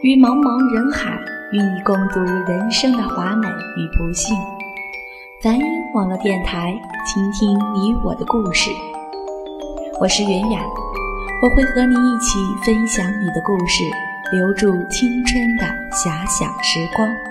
于茫茫人海，与你共度人生的华美与不幸。梵音网络电台，倾听你我的故事。我是袁雅，我会和你一起分享你的故事，留住青春的遐想时光。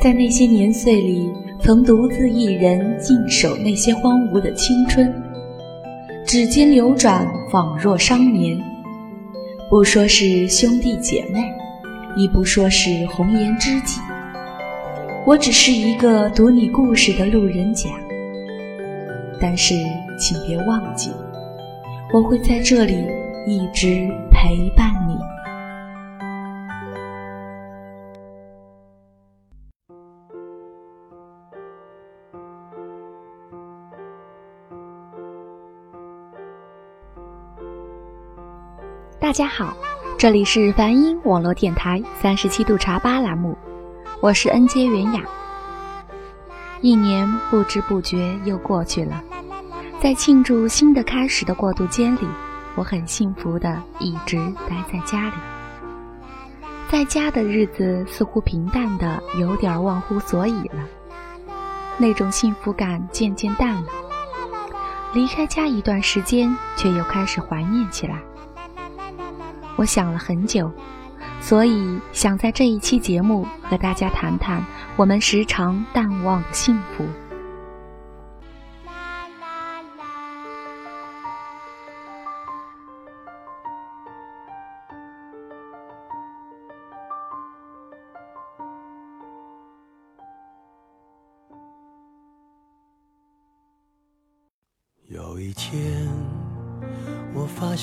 在那些年岁里，曾独自一人静守那些荒芜的青春，指尖流转，仿若伤年。不说是兄弟姐妹，亦不说是红颜知己，我只是一个读你故事的路人甲。但是，请别忘记，我会在这里一直陪伴你。大家好，这里是梵音网络电台三十七度茶吧栏目，我是恩阶元雅。一年不知不觉又过去了，在庆祝新的开始的过渡间里，我很幸福的一直待在家里。在家的日子似乎平淡的有点忘乎所以了，那种幸福感渐渐淡了。离开家一段时间，却又开始怀念起来。我想了很久，所以想在这一期节目和大家谈谈我们时常淡忘的幸福。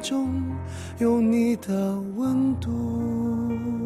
中。有你的温度。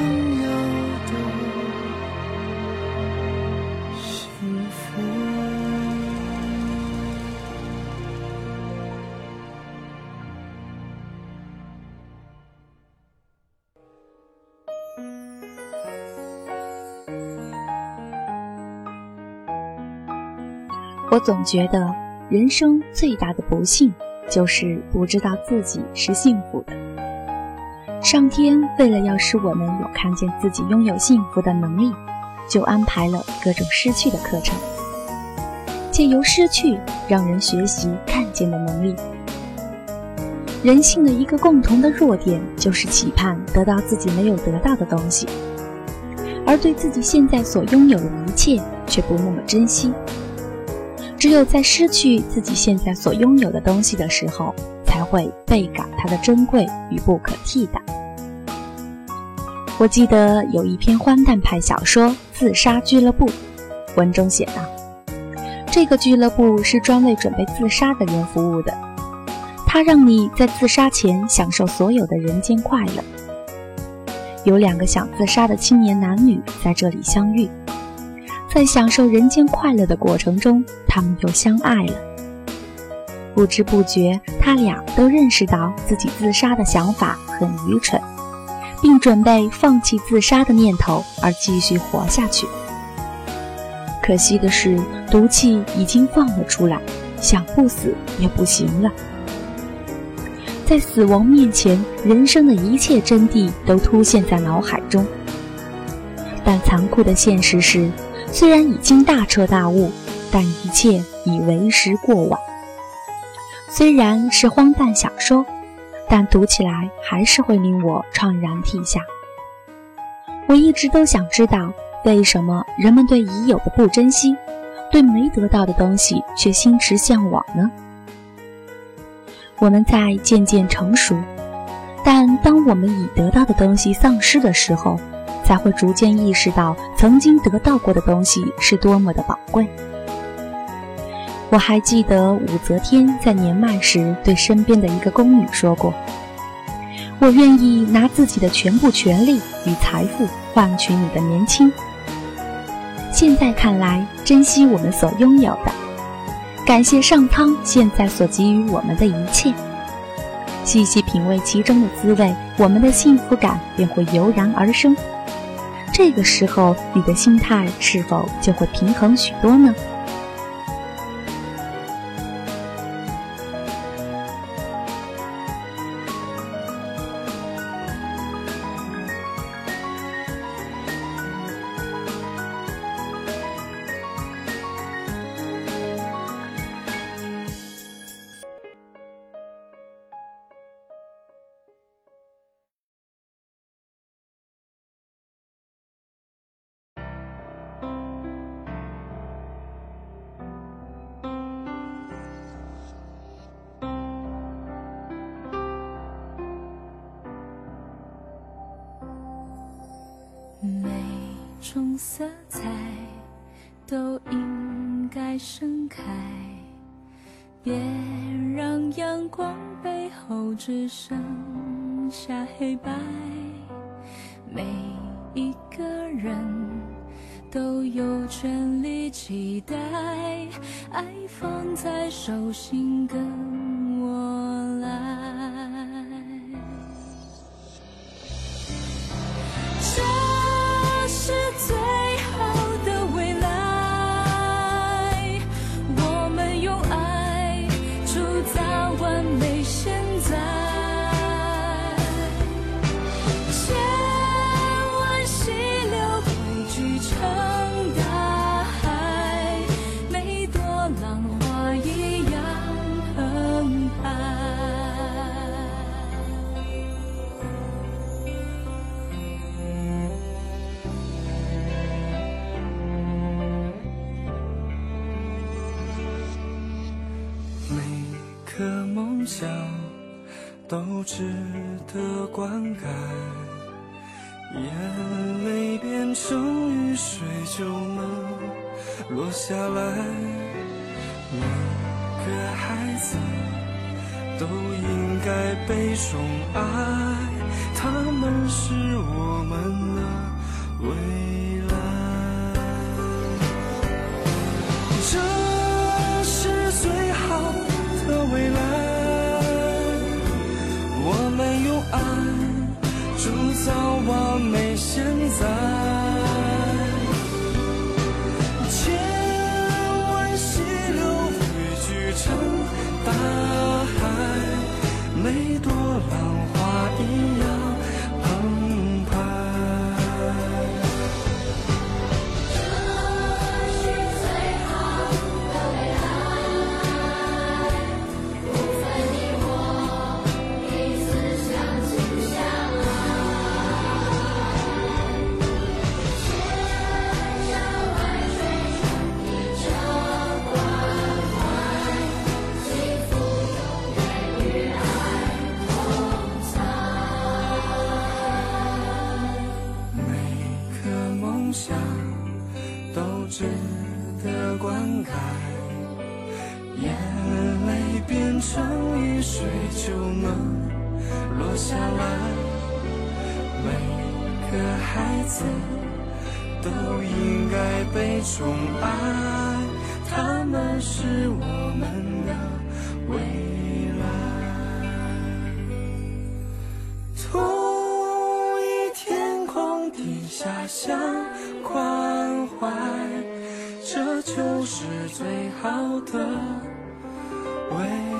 我总觉得，人生最大的不幸就是不知道自己是幸福的。上天为了要使我们有看见自己拥有幸福的能力，就安排了各种失去的课程，借由失去让人学习看见的能力。人性的一个共同的弱点就是期盼得到自己没有得到的东西，而对自己现在所拥有的一切却不那么珍惜。只有在失去自己现在所拥有的东西的时候，才会倍感它的珍贵与不可替代。我记得有一篇荒诞派小说《自杀俱乐部》，文中写道：这个俱乐部是专为准备自杀的人服务的，它让你在自杀前享受所有的人间快乐。有两个想自杀的青年男女在这里相遇。在享受人间快乐的过程中，他们又相爱了。不知不觉，他俩都认识到自己自杀的想法很愚蠢，并准备放弃自杀的念头而继续活下去。可惜的是，毒气已经放了出来，想不死也不行了。在死亡面前，人生的一切真谛都突现在脑海中。但残酷的现实是。虽然已经大彻大悟，但一切已为时过晚。虽然是荒诞小说，但读起来还是会令我怅然涕下。我一直都想知道，为什么人们对已有的不珍惜，对没得到的东西却心驰向往呢？我们在渐渐成熟，但当我们已得到的东西丧失的时候，才会逐渐意识到，曾经得到过的东西是多么的宝贵。我还记得武则天在年迈时对身边的一个宫女说过：“我愿意拿自己的全部权力与财富换取你的年轻。”现在看来，珍惜我们所拥有的，感谢上苍现在所给予我们的一切，细细品味其中的滋味，我们的幸福感便会油然而生。这个时候，你的心态是否就会平衡许多呢？种色彩都应该盛开，别让阳光背后只剩下黑白。每一个人都有权利期待，爱放在手心跟梦想都值得灌溉，眼泪变成雨水就能落下来。每个孩子都应该被宠爱，他们是我们是我们的未来。同一天空底下相关怀，这就是最好的未来。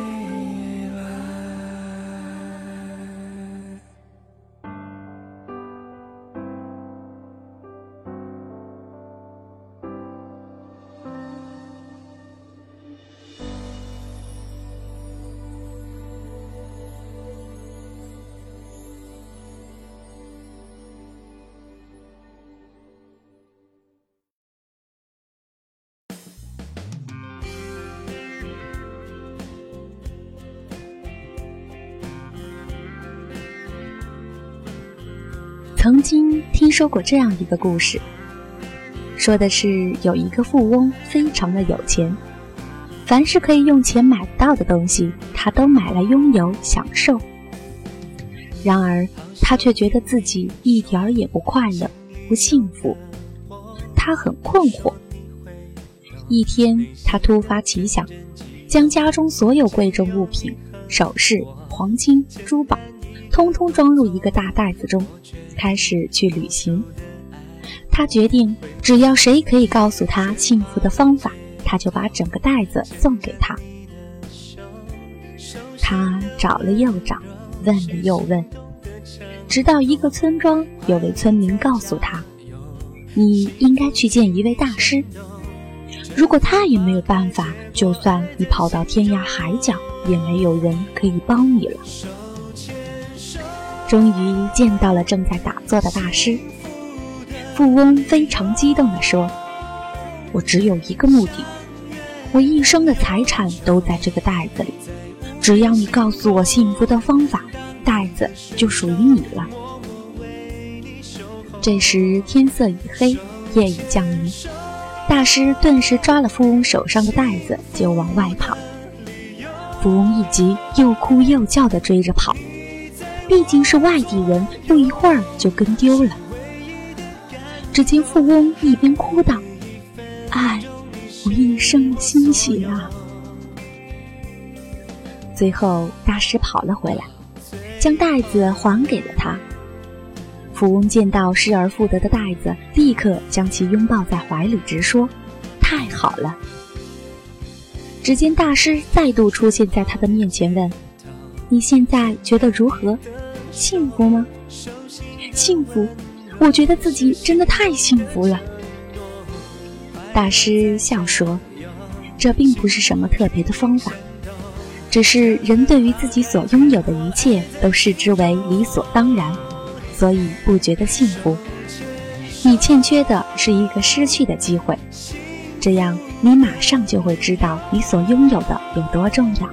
曾经听说过这样一个故事，说的是有一个富翁非常的有钱，凡是可以用钱买到的东西，他都买来拥有享受。然而，他却觉得自己一点儿也不快乐，不幸福。他很困惑。一天，他突发奇想，将家中所有贵重物品、首饰、黄金、珠宝，通通装入一个大袋子中，开始去旅行。他决定，只要谁可以告诉他幸福的方法，他就把整个袋子送给他。他找了又找，问了又问，直到一个村庄，有位村民告诉他：“你应该去见一位大师。如果他也没有办法，就算你跑到天涯海角，也没有人可以帮你了。”终于见到了正在打坐的大师。富翁非常激动地说：“我只有一个目的，我一生的财产都在这个袋子里。只要你告诉我幸福的方法，袋子就属于你了。”这时天色已黑，夜已降临。大师顿时抓了富翁手上的袋子就往外跑。富翁一急，又哭又叫地追着跑。毕竟是外地人，不一会儿就跟丢了。只见富翁一边哭道：“唉，我一生心血啊！”最后，大师跑了回来，将袋子还给了他。富翁见到失而复得的袋子，立刻将其拥抱在怀里，直说：“太好了！”只见大师再度出现在他的面前，问：“你现在觉得如何？幸福吗？”“幸福，我觉得自己真的太幸福了。”大师笑说：“这并不是什么特别的方法，只是人对于自己所拥有的一切都视之为理所当然。”所以不觉得幸福，你欠缺的是一个失去的机会，这样你马上就会知道你所拥有的有多重要。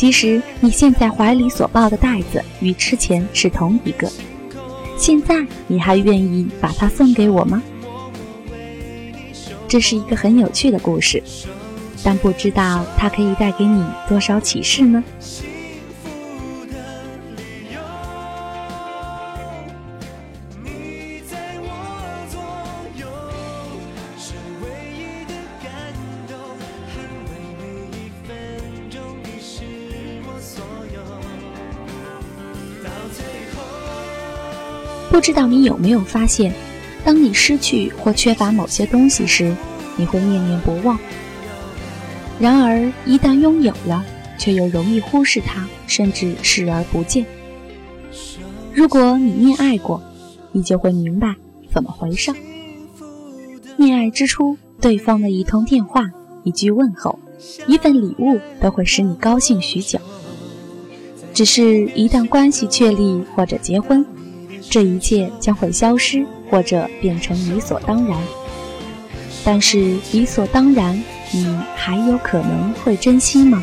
其实你现在怀里所抱的袋子与之前是同一个，现在你还愿意把它送给我吗？这是一个很有趣的故事，但不知道它可以带给你多少启示呢？不知道你有没有发现，当你失去或缺乏某些东西时，你会念念不忘；然而一旦拥有了，却又容易忽视它，甚至视而不见。如果你恋爱过，你就会明白怎么回事。恋爱之初，对方的一通电话、一句问候、一份礼物，都会使你高兴许久。只是，一旦关系确立或者结婚，这一切将会消失，或者变成理所当然。但是理所当然，你还有可能会珍惜吗？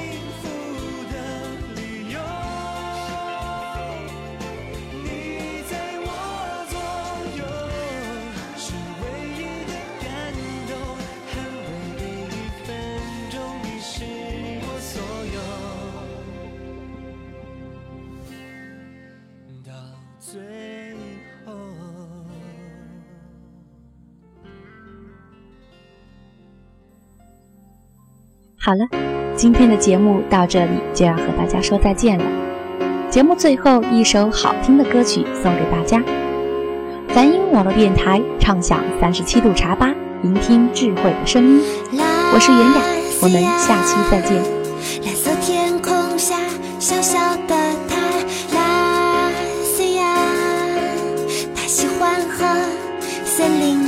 好了，今天的节目到这里就要和大家说再见了。节目最后一首好听的歌曲送给大家，梵音网络电台唱响三十七度茶吧，聆听智慧的声音。我是袁雅，我们下期再见。蓝色天空下，小小的他，拉西亚，他喜欢和森林。